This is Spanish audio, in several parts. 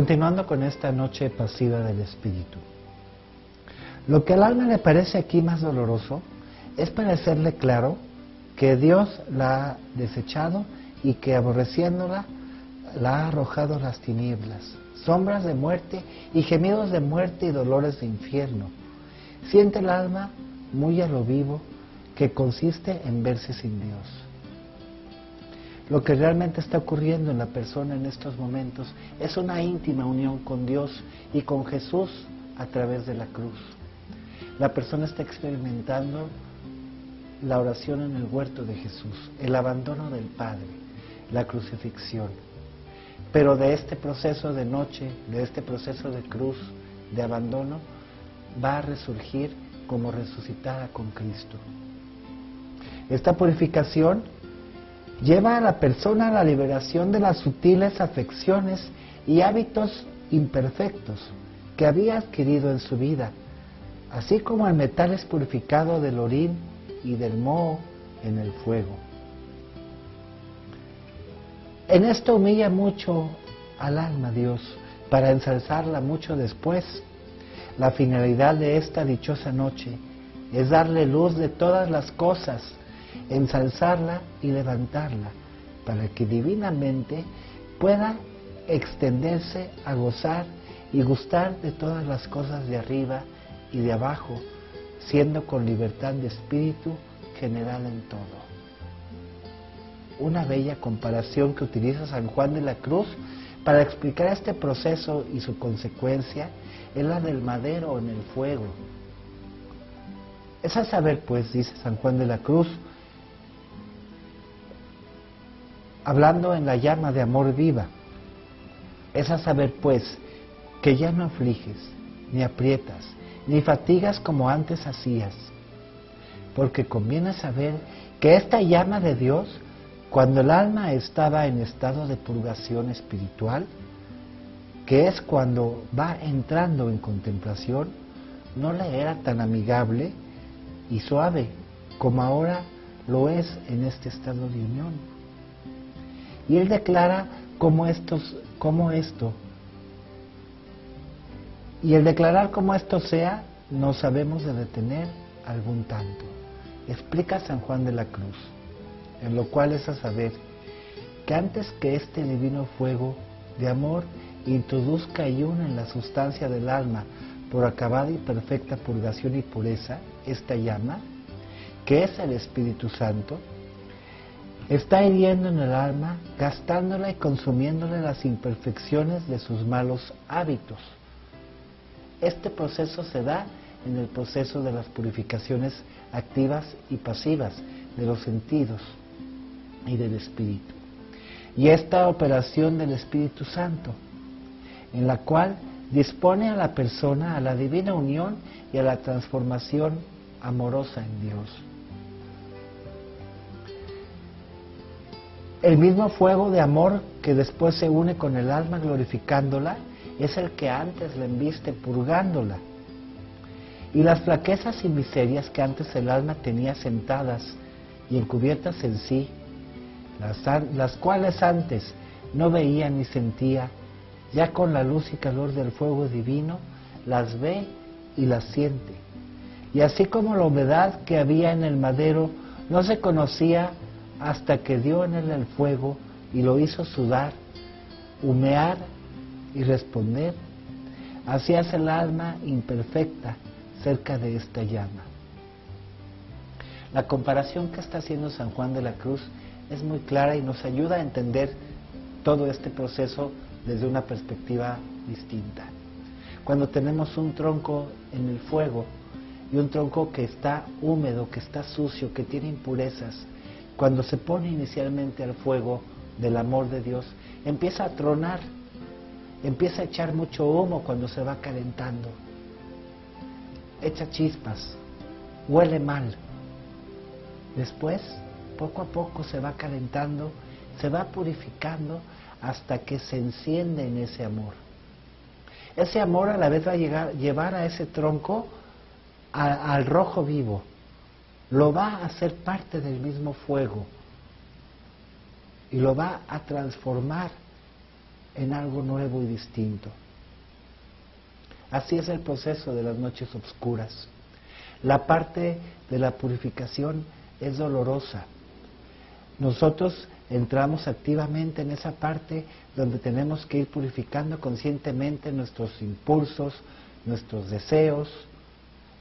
Continuando con esta noche pasiva del Espíritu. Lo que al alma le parece aquí más doloroso es parecerle claro que Dios la ha desechado y que aborreciéndola la ha arrojado las tinieblas, sombras de muerte y gemidos de muerte y dolores de infierno. Siente el alma muy a lo vivo que consiste en verse sin Dios. Lo que realmente está ocurriendo en la persona en estos momentos es una íntima unión con Dios y con Jesús a través de la cruz. La persona está experimentando la oración en el huerto de Jesús, el abandono del Padre, la crucifixión. Pero de este proceso de noche, de este proceso de cruz, de abandono, va a resurgir como resucitada con Cristo. Esta purificación lleva a la persona a la liberación de las sutiles afecciones y hábitos imperfectos que había adquirido en su vida, así como el metal es purificado del orín y del moho en el fuego. En esto humilla mucho al alma Dios para ensalzarla mucho después. La finalidad de esta dichosa noche es darle luz de todas las cosas ensalzarla y levantarla, para que divinamente pueda extenderse a gozar y gustar de todas las cosas de arriba y de abajo, siendo con libertad de espíritu general en todo. Una bella comparación que utiliza San Juan de la Cruz para explicar este proceso y su consecuencia es la del madero en el fuego. Es a saber, pues, dice San Juan de la Cruz, hablando en la llama de amor viva. Es a saber, pues, que ya no afliges, ni aprietas, ni fatigas como antes hacías, porque conviene saber que esta llama de Dios, cuando el alma estaba en estado de purgación espiritual, que es cuando va entrando en contemplación, no le era tan amigable y suave como ahora lo es en este estado de unión. Y él declara cómo, cómo esto, y el declarar cómo esto sea, no sabemos de detener algún tanto. Explica San Juan de la Cruz, en lo cual es a saber que antes que este divino fuego de amor introduzca y en la sustancia del alma por acabada y perfecta purgación y pureza, esta llama, que es el Espíritu Santo, está hiriendo en el alma, gastándola y consumiéndole las imperfecciones de sus malos hábitos. Este proceso se da en el proceso de las purificaciones activas y pasivas de los sentidos y del espíritu. Y esta operación del Espíritu Santo, en la cual dispone a la persona a la divina unión y a la transformación amorosa en Dios. El mismo fuego de amor que después se une con el alma glorificándola es el que antes la embiste purgándola. Y las flaquezas y miserias que antes el alma tenía sentadas y encubiertas en sí, las, las cuales antes no veía ni sentía, ya con la luz y calor del fuego divino, las ve y las siente. Y así como la humedad que había en el madero no se conocía hasta que dio en él el fuego y lo hizo sudar, humear y responder. Así hace el alma imperfecta cerca de esta llama. La comparación que está haciendo San Juan de la Cruz es muy clara y nos ayuda a entender todo este proceso desde una perspectiva distinta. Cuando tenemos un tronco en el fuego y un tronco que está húmedo, que está sucio, que tiene impurezas, cuando se pone inicialmente al fuego del amor de Dios, empieza a tronar, empieza a echar mucho humo cuando se va calentando. echa chispas, huele mal. Después, poco a poco se va calentando, se va purificando hasta que se enciende en ese amor. Ese amor a la vez va a llevar a ese tronco al rojo vivo, lo va a hacer parte del mismo fuego y lo va a transformar en algo nuevo y distinto. Así es el proceso de las noches oscuras. La parte de la purificación es dolorosa. Nosotros entramos activamente en esa parte donde tenemos que ir purificando conscientemente nuestros impulsos, nuestros deseos,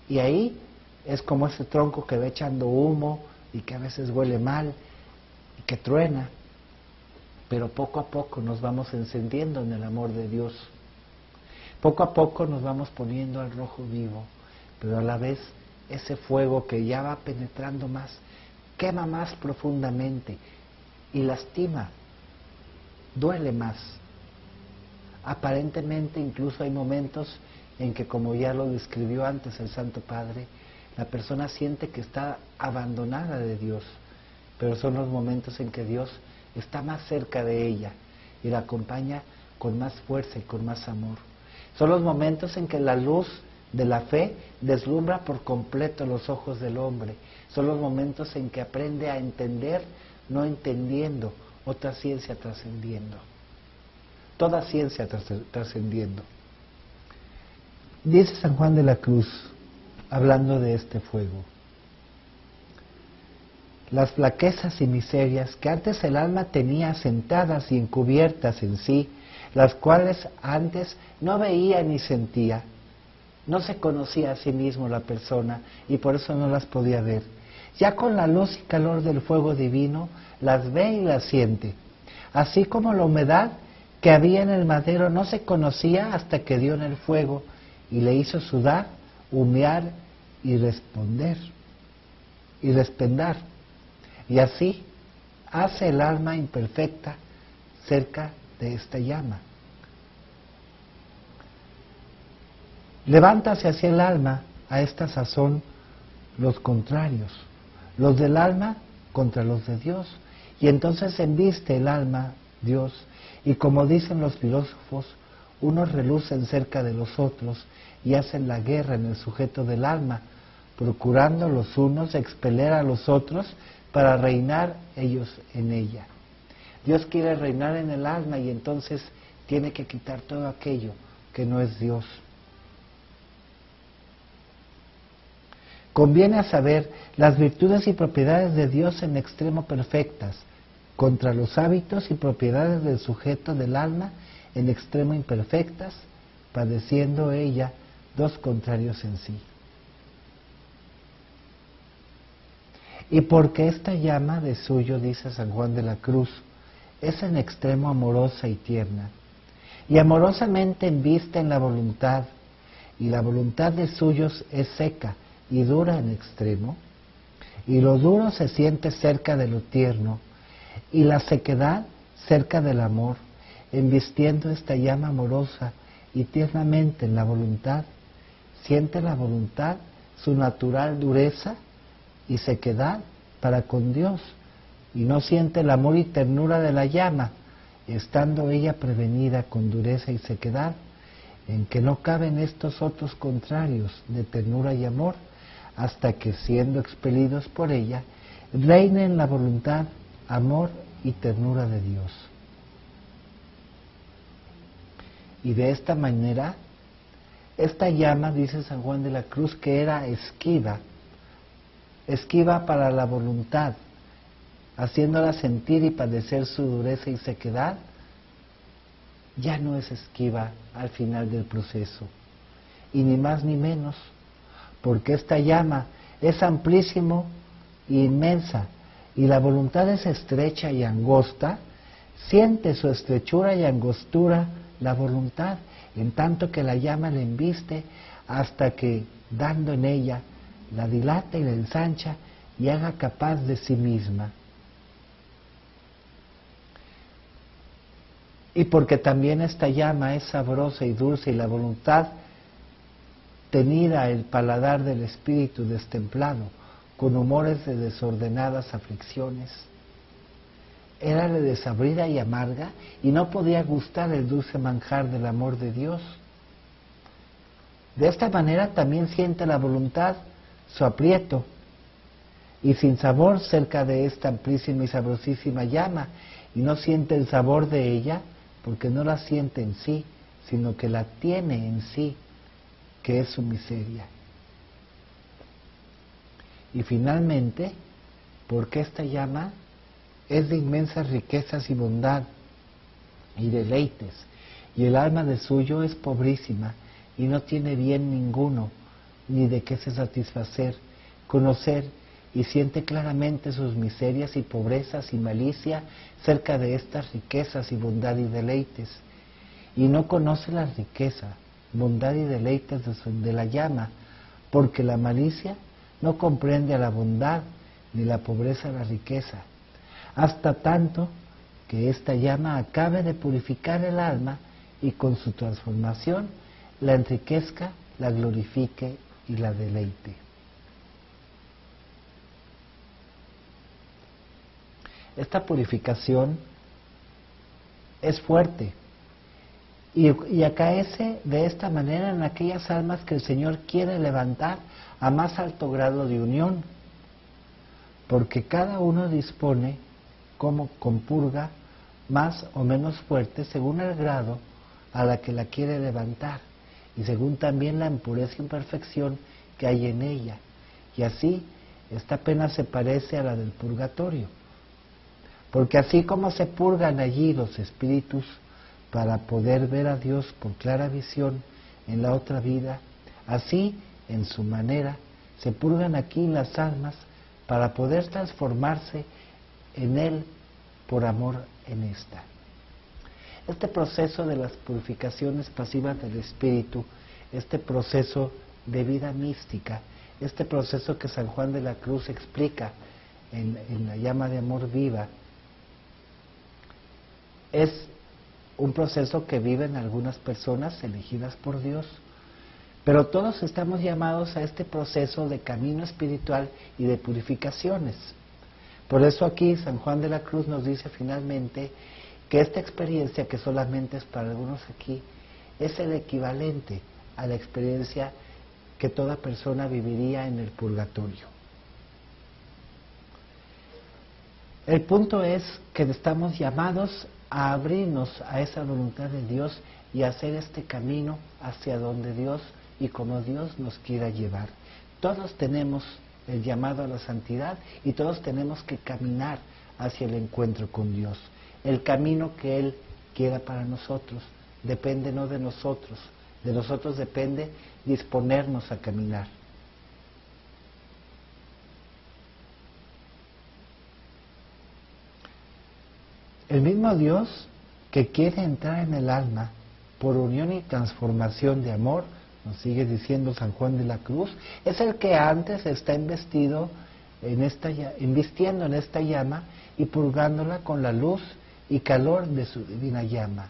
y ahí es como ese tronco que va echando humo y que a veces huele mal y que truena, pero poco a poco nos vamos encendiendo en el amor de Dios. Poco a poco nos vamos poniendo al rojo vivo, pero a la vez ese fuego que ya va penetrando más, quema más profundamente y lastima, duele más. Aparentemente incluso hay momentos en que, como ya lo describió antes el Santo Padre, la persona siente que está abandonada de Dios, pero son los momentos en que Dios está más cerca de ella y la acompaña con más fuerza y con más amor. Son los momentos en que la luz de la fe deslumbra por completo los ojos del hombre. Son los momentos en que aprende a entender no entendiendo, otra ciencia trascendiendo. Toda ciencia trascendiendo. Dice San Juan de la Cruz, hablando de este fuego, las flaquezas y miserias que antes el alma tenía sentadas y encubiertas en sí, las cuales antes no veía ni sentía. No se conocía a sí mismo la persona y por eso no las podía ver. Ya con la luz y calor del fuego divino las ve y las siente. Así como la humedad que había en el madero no se conocía hasta que dio en el fuego y le hizo sudar, humear y responder y respendar. Y así hace el alma imperfecta cerca de esta llama. Levántase hacia el alma a esta sazón los contrarios, los del alma contra los de Dios. Y entonces embiste el alma Dios. Y como dicen los filósofos, unos relucen cerca de los otros y hacen la guerra en el sujeto del alma, procurando los unos expeler a los otros para reinar ellos en ella. Dios quiere reinar en el alma y entonces tiene que quitar todo aquello que no es Dios. Conviene a saber las virtudes y propiedades de Dios en extremo perfectas, contra los hábitos y propiedades del sujeto del alma en extremo imperfectas, padeciendo ella dos contrarios en sí. Y porque esta llama de suyo, dice San Juan de la Cruz, es en extremo amorosa y tierna, y amorosamente envista en la voluntad, y la voluntad de suyos es seca y dura en extremo, y lo duro se siente cerca de lo tierno, y la sequedad cerca del amor, envistiendo esta llama amorosa y tiernamente en la voluntad, siente la voluntad su natural dureza y sequedad para con Dios, y no siente el amor y ternura de la llama, estando ella prevenida con dureza y sequedad, en que no caben estos otros contrarios de ternura y amor, hasta que siendo expelidos por ella, reinen la voluntad, amor y ternura de Dios. Y de esta manera, esta llama, dice San Juan de la Cruz, que era esquiva, esquiva para la voluntad, haciéndola sentir y padecer su dureza y sequedad, ya no es esquiva al final del proceso. Y ni más ni menos, porque esta llama es amplísimo e inmensa, y la voluntad es estrecha y angosta, siente su estrechura y angostura la voluntad, en tanto que la llama le embiste hasta que, dando en ella, la dilata y la ensancha y haga capaz de sí misma. Y porque también esta llama es sabrosa y dulce y la voluntad tenida el paladar del espíritu destemplado, con humores de desordenadas aflicciones. Era desabrida y amarga y no podía gustar el dulce manjar del amor de Dios. De esta manera también siente la voluntad su aprieto y sin sabor cerca de esta amplísima y sabrosísima llama y no siente el sabor de ella porque no la siente en sí, sino que la tiene en sí, que es su miseria. Y finalmente, porque esta llama es de inmensas riquezas y bondad y deleites, y el alma de suyo es pobrísima y no tiene bien ninguno, ni de qué se satisfacer, conocer y siente claramente sus miserias y pobrezas y malicia cerca de estas riquezas y bondad y deleites, y no conoce la riqueza, bondad y deleites de, la llama, porque la malicia no comprende a la bondad ni la pobreza a la riqueza, hasta tanto que esta llama acabe de purificar el alma y con su transformación la enriquezca, la glorifique y la deleite. Esta purificación es fuerte. Y, acaece de esta manera en aquellas almas que el Señor quiere levantar a más alto grado de unión, porque cada uno dispone como compurga más o menos fuerte según el grado a la que la quiere levantar y según también la impureza e imperfección que hay en ella. Y así esta pena se parece a la del purgatorio porque así como se purgan allí los espíritus para poder ver a Dios por clara visión en la otra vida, así en su manera se purgan aquí las almas para poder transformarse en Él por amor en esta. Este proceso de las purificaciones pasivas del espíritu, este proceso de vida mística, este proceso que San Juan de la Cruz explica en, la llama de amor viva, es un proceso que viven algunas personas elegidas por Dios. Pero todos estamos llamados a este proceso de camino espiritual y de purificaciones. Por eso aquí San Juan de la Cruz nos dice finalmente que esta experiencia, que solamente es para algunos aquí, es el equivalente a la experiencia que toda persona viviría en el purgatorio. El punto es que estamos llamados a abrirnos a esa voluntad de Dios y hacer este camino hacia donde Dios y como Dios nos quiera llevar. Todos tenemos el llamado a la santidad y todos tenemos que caminar hacia el encuentro con Dios. El camino que Él quiera para nosotros depende no de nosotros, de nosotros depende disponernos a caminar. El mismo Dios que quiere entrar en el alma por unión y transformación de amor, nos sigue diciendo San Juan de la Cruz, es el que antes está investido en esta, invistiendo en esta llama y purgándola con la luz y calor de su divina llama.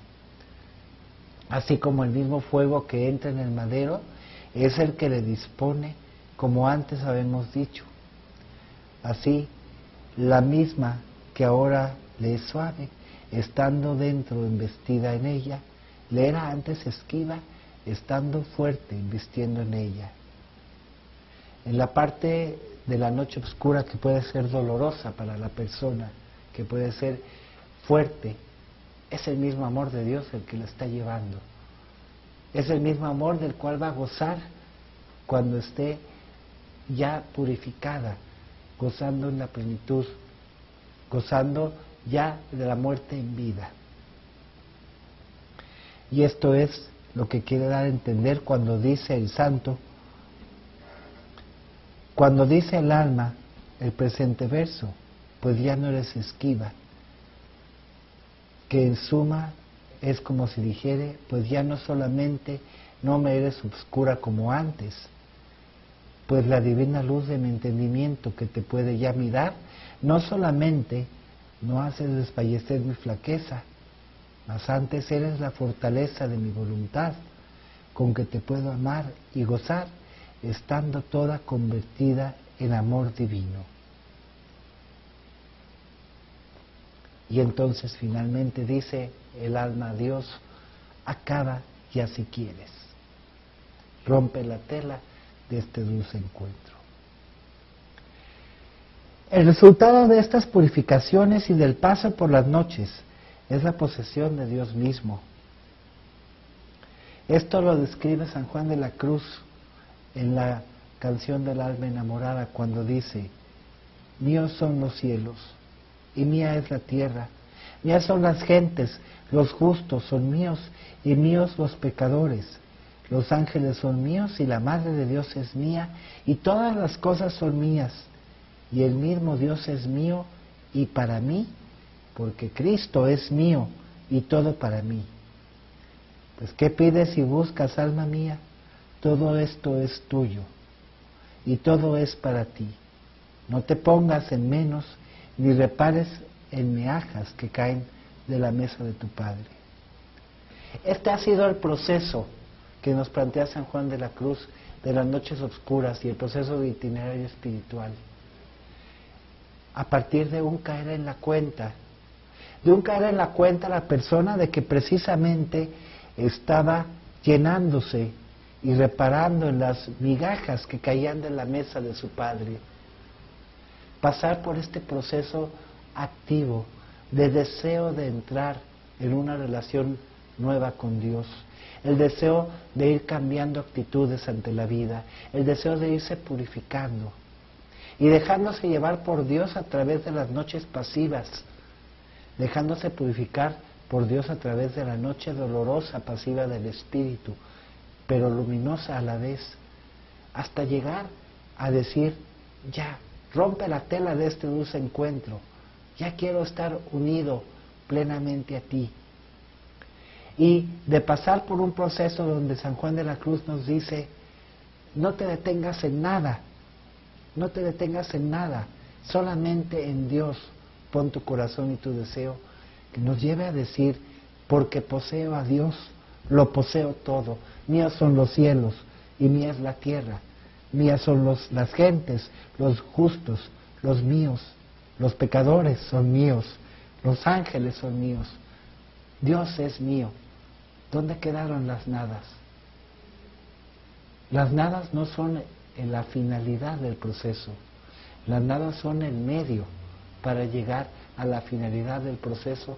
Así como el mismo fuego que entra en el madero es el que le dispone, como antes habíamos dicho. Así, la misma que ahora le es suave, estando dentro investida en ella, le era antes esquiva, estando fuerte invistiendo en ella. En la parte de la noche oscura que puede ser dolorosa para la persona, que puede ser fuerte, es el mismo amor de Dios el que la está llevando. Es el mismo amor del cual va a gozar cuando esté ya purificada, gozando en la plenitud, gozando ya de la muerte en vida. Y esto es lo que quiere dar a entender cuando dice el santo, cuando dice el alma el presente verso, pues ya no eres esquiva, que en suma es como si dijere, pues ya no solamente no me eres obscura como antes, pues la divina luz de mi entendimiento que te puede ya mirar, no solamente no haces desfallecer mi flaqueza, mas antes eres la fortaleza de mi voluntad, con que te puedo amar y gozar, estando toda convertida en amor divino. Y entonces finalmente dice el alma a Dios, acaba ya si quieres. Rompe la tela de este dulce encuentro. El resultado de estas purificaciones y del paso por las noches es la posesión de Dios mismo. Esto lo describe San Juan de la Cruz en la canción del alma enamorada cuando dice, míos son los cielos y mía es la tierra, mías son las gentes, los justos son míos y míos los pecadores. Los ángeles son míos y la Madre de Dios es mía y todas las cosas son mías y el mismo Dios es mío y para mí, porque Cristo es mío y todo para mí. Pues ¿qué pides y buscas, alma mía? Todo esto es tuyo y todo es para ti. No te pongas en menos ni repares en meajas que caen de la mesa de tu Padre. Este ha sido el proceso que nos plantea San Juan de la Cruz de las noches oscuras y el proceso de itinerario espiritual. A partir de un caer en la cuenta, de un caer en la cuenta la persona de que precisamente estaba llenándose y reparando en las migajas que caían de la mesa de su padre. Pasar por este proceso activo de deseo de entrar en una relación nueva con Dios, el deseo de ir cambiando actitudes ante la vida, el deseo de irse purificando. Y dejándose llevar por Dios a través de las noches pasivas, dejándose purificar por Dios a través de la noche dolorosa pasiva del Espíritu, pero luminosa a la vez, hasta llegar a decir, ya, rompe la tela de este dulce encuentro, ya quiero estar unido plenamente a ti. Y de pasar por un proceso donde San Juan de la Cruz nos dice, no te detengas en nada, no te detengas en nada, solamente en Dios pon tu corazón y tu deseo, que nos lleve a decir, porque poseo a Dios, lo poseo todo, míos son los cielos y mía es la tierra, mías son los, las gentes, los justos, los míos, los pecadores son míos, los ángeles son míos, Dios es mío. ¿Dónde quedaron las nadas? Las nadas no son en la finalidad del proceso, las nadas son el medio para llegar a la finalidad del proceso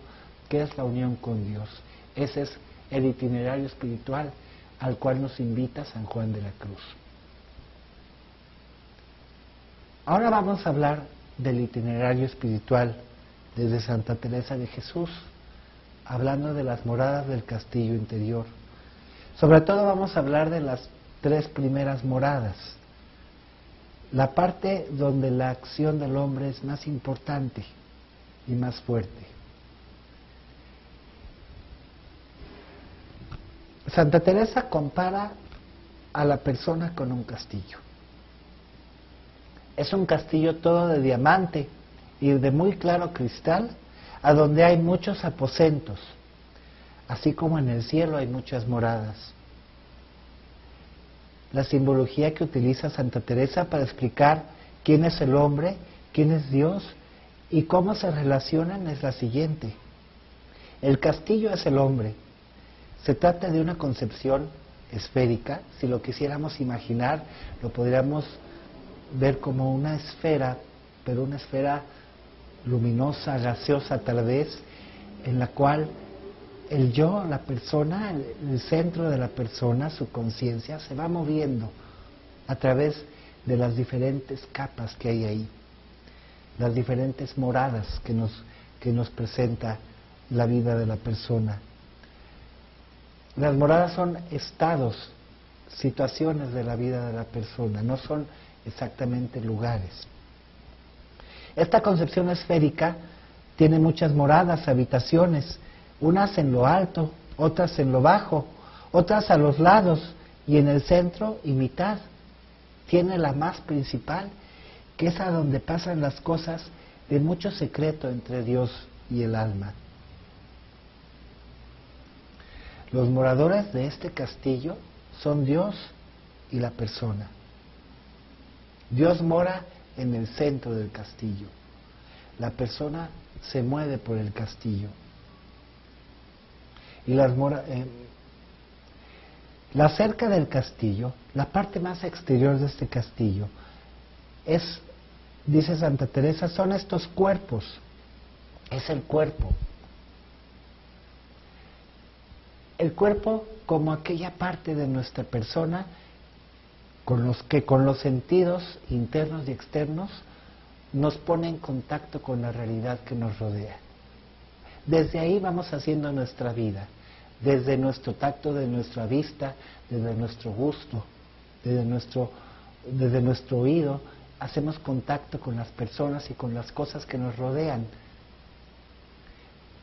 que es la unión con Dios. Ese es el itinerario espiritual al cual nos invita San Juan de la Cruz. Ahora vamos a hablar del itinerario espiritual desde Santa Teresa de Jesús, hablando de las moradas del castillo interior. Sobre todo vamos a hablar de las tres primeras moradas, la parte donde la acción del hombre es más importante y más fuerte. Santa Teresa compara a la persona con un castillo. Es un castillo todo de diamante y de muy claro cristal, a donde hay muchos aposentos, así como en el cielo hay muchas moradas. La simbología que utiliza Santa Teresa para explicar quién es el hombre, quién es Dios y cómo se relacionan es la siguiente. El castillo es el hombre. Se trata de una concepción esférica. Si lo quisiéramos imaginar, lo podríamos ver como una esfera, pero una esfera luminosa, gaseosa tal vez, en la cual el yo, la persona, el, centro de la persona, su conciencia, se va moviendo a través de las diferentes capas que hay ahí, las diferentes moradas que nos, que nos presenta la vida de la persona. Las moradas son estados, situaciones de la vida de la persona, no son exactamente lugares. Esta concepción esférica tiene muchas moradas, habitaciones, unas en lo alto, otras en lo bajo, otras a los lados y en el centro y mitad. Tiene la más principal, que es a donde pasan las cosas de mucho secreto entre Dios y el alma. Los moradores de este castillo son Dios y la persona. Dios mora en el centro del castillo. La persona se mueve por el castillo. Y las mora, eh, la cerca del castillo, la parte más exterior de este castillo, es, dice Santa Teresa, son estos cuerpos. Es el cuerpo. El cuerpo como aquella parte de nuestra persona con los que con los sentidos internos y externos nos pone en contacto con la realidad que nos rodea. Desde ahí vamos haciendo nuestra vida, desde nuestro tacto, de nuestra vista, desde nuestro gusto, desde nuestro, desde nuestro oído, hacemos contacto con las personas y con las cosas que nos rodean.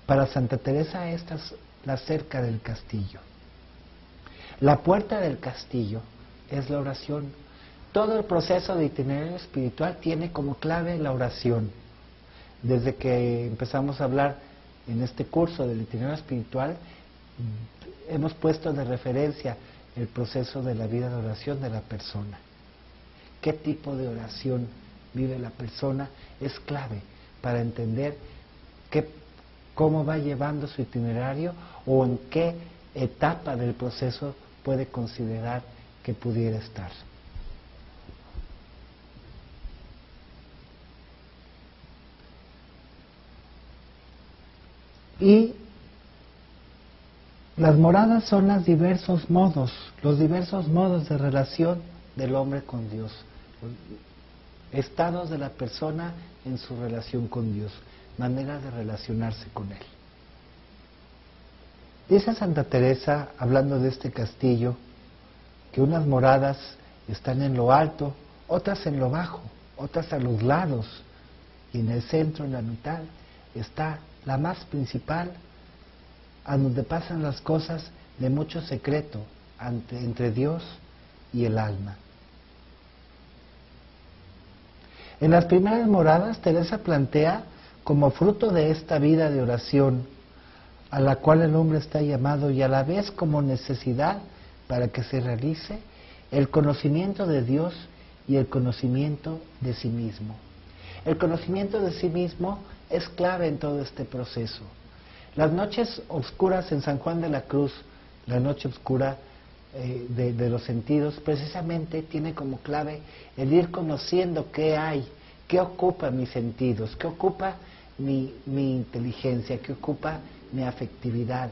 Para Santa Teresa esta es la cerca del castillo. La puerta del castillo es la oración. Todo el proceso de itinerario espiritual tiene como clave la oración. Desde que empezamos a hablar en este curso del itinerario espiritual, hemos puesto de referencia el proceso de la vida de oración de la persona. ¿Qué tipo de oración vive la persona? Es clave para entender qué, cómo va llevando su itinerario o en qué etapa del proceso puede considerar que pudiera estar. Y las moradas son los diversos modos, los diversos modos de relación del hombre con Dios, estados de la persona en su relación con Dios, manera de relacionarse con Él. Dice Santa Teresa, hablando de este castillo, que unas moradas están en lo alto, otras en lo bajo, otras a los lados, y en el centro, en la mitad, está la más principal, a donde pasan las cosas de mucho secreto entre Dios y el alma. En las primeras moradas, Teresa plantea como fruto de esta vida de oración, a la cual el hombre está llamado y a la vez como necesidad para que se realice el conocimiento de Dios y el conocimiento de sí mismo. El conocimiento de sí mismo es clave en todo este proceso. Las noches oscuras en San Juan de la Cruz, la noche oscura eh, de, los sentidos, precisamente tiene como clave el ir conociendo qué hay, qué ocupa mis sentidos, qué ocupa mi, mi inteligencia, qué ocupa mi afectividad.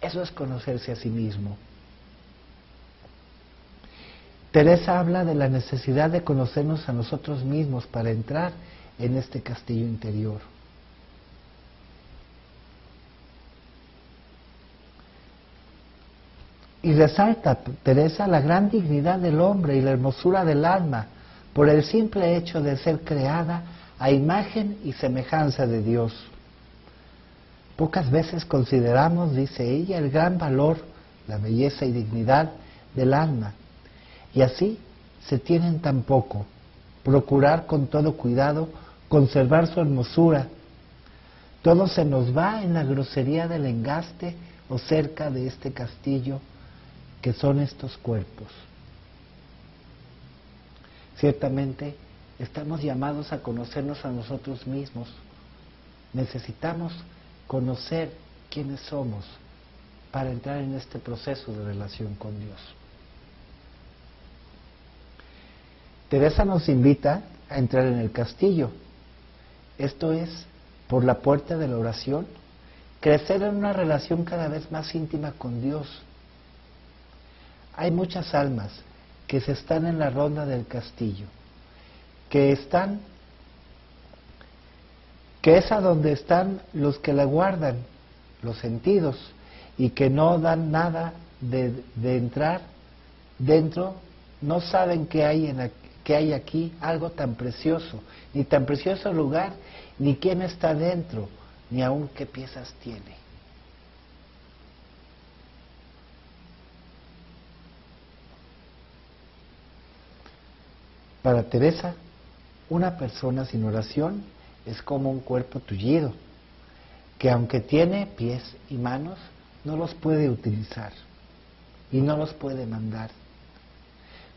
Eso es conocerse a sí mismo. Teresa habla de la necesidad de conocernos a nosotros mismos para entrar en este castillo interior. Y resalta Teresa la gran dignidad del hombre y la hermosura del alma por el simple hecho de ser creada a imagen y semejanza de Dios. Pocas veces consideramos, dice ella, el gran valor, la belleza y dignidad del alma y así se tienen tan poco. Procurar con todo cuidado conservar su hermosura. Todo se nos va en la grosería del engaste o cerca de este castillo que son estos cuerpos. Ciertamente estamos llamados a conocernos a nosotros mismos. Necesitamos conocer quiénes somos para entrar en este proceso de relación con Dios. Teresa nos invita a entrar en el castillo. Esto es, por la puerta de la oración, crecer en una relación cada vez más íntima con Dios. Hay muchas almas que se están en la ronda del castillo, que están, que es a donde están los que la guardan, los sentidos, y que no dan nada de, de entrar dentro, no saben qué hay en, que hay aquí algo tan precioso, ni tan precioso lugar, ni quién está dentro, ni aún qué piezas tiene. Para Teresa, una persona sin oración es como un cuerpo tullido, que aunque tiene pies y manos, no los puede utilizar. y no los puede mandar.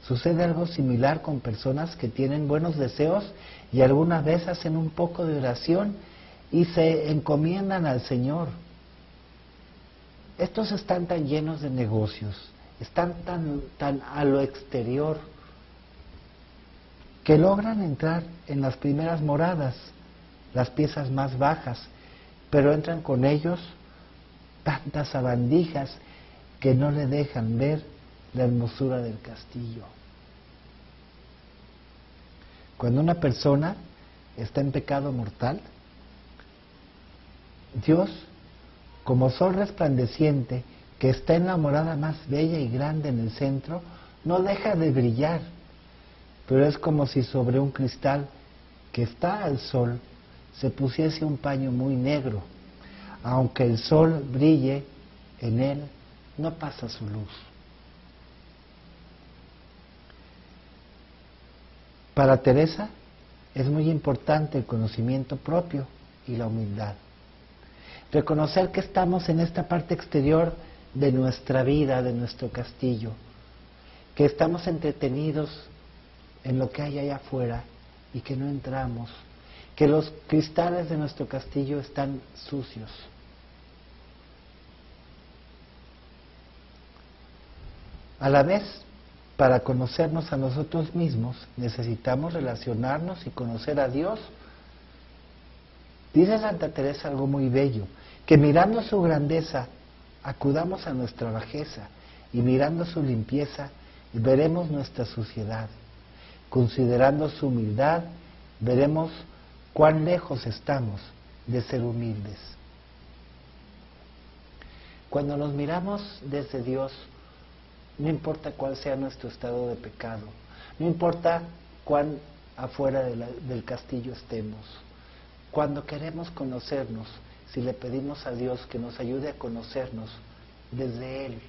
Sucede algo similar con personas que tienen buenos deseos y alguna vez hacen un poco de oración y se encomiendan al Señor. Estos están tan llenos de negocios, están tan, tan a lo exterior, que logran entrar en las primeras moradas, las piezas más bajas, pero entran con ellos tantas sabandijas que no le dejan ver la hermosura del castillo. Cuando una persona está en pecado mortal, Dios, como sol resplandeciente que está en la morada más bella y grande en el centro, no deja de brillar, pero es como si sobre un cristal que está al sol se pusiese un paño muy negro. Aunque el sol brille en él, no pasa su luz. Para Teresa es muy importante el conocimiento propio y la humildad. Reconocer que estamos en esta parte exterior de nuestra vida, de nuestro castillo, que estamos entretenidos en lo que hay allá afuera y que no entramos, que los cristales de nuestro castillo están sucios. A la vez, para conocernos a nosotros mismos, necesitamos relacionarnos y conocer a Dios. Dice Santa Teresa algo muy bello, que mirando su grandeza, acudamos a nuestra bajeza y mirando su limpieza, veremos nuestra suciedad. Considerando su humildad, veremos cuán lejos estamos de ser humildes. Cuando nos miramos desde Dios, no importa cuál sea nuestro estado de pecado, no importa cuán afuera del castillo estemos. Cuando queremos conocernos, si le pedimos a Dios que nos ayude a conocernos desde Él,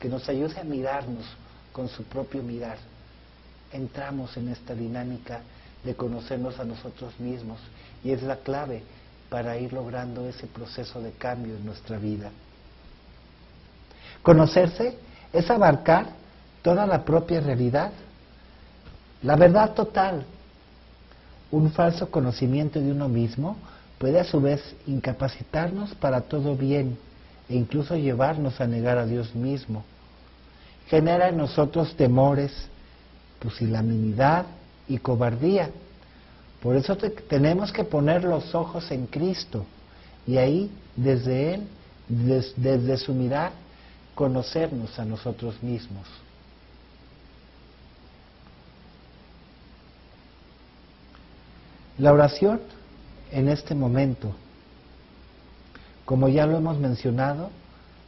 que nos ayude a mirarnos con su propio mirar, entramos en esta dinámica de conocernos a nosotros mismos y es la clave para ir logrando ese proceso de cambio en nuestra vida. Conocerse es abarcar toda la propia realidad, la verdad total. Un falso conocimiento de uno mismo puede a su vez incapacitarnos para todo bien e incluso llevarnos a negar a Dios mismo. Genera en nosotros temores, pusilanimidad y cobardía. Por eso tenemos que poner los ojos en Cristo y ahí, desde Él, desde su mirar, conocernos a nosotros mismos. La oración en este momento, como ya lo hemos mencionado,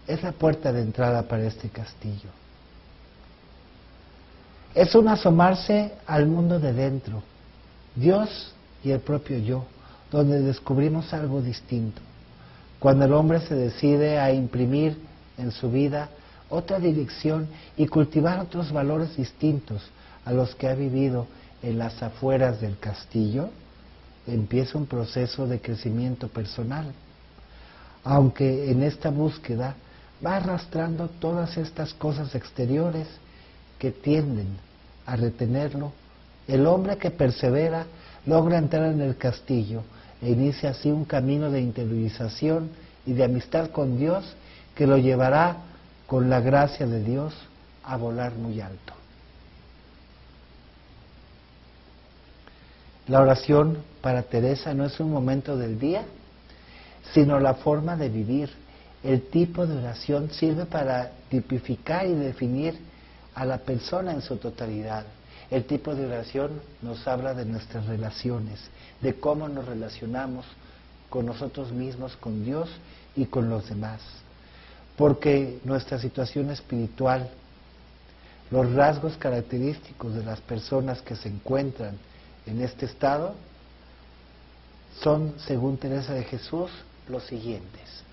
es la puerta de entrada para este castillo. Es un asomarse al mundo de dentro, Dios y el propio yo, donde descubrimos algo distinto. Cuando el hombre se decide a imprimir en su vida otra dirección y cultivar otros valores distintos a los que ha vivido en las afueras del castillo, empieza un proceso de crecimiento personal. Aunque en esta búsqueda va arrastrando todas estas cosas exteriores que tienden a retenerlo, el hombre que persevera logra entrar en el castillo e inicia así un camino de interiorización y de amistad con Dios que lo llevará con la gracia de Dios a volar muy alto. La oración para Teresa no es un momento del día, sino la forma de vivir. El tipo de oración sirve para tipificar y definir a la persona en su totalidad. El tipo de oración nos habla de nuestras relaciones, de cómo nos relacionamos con nosotros mismos, con Dios y con los demás porque nuestra situación espiritual, los rasgos característicos de las personas que se encuentran en este estado son, según Teresa de Jesús, los siguientes.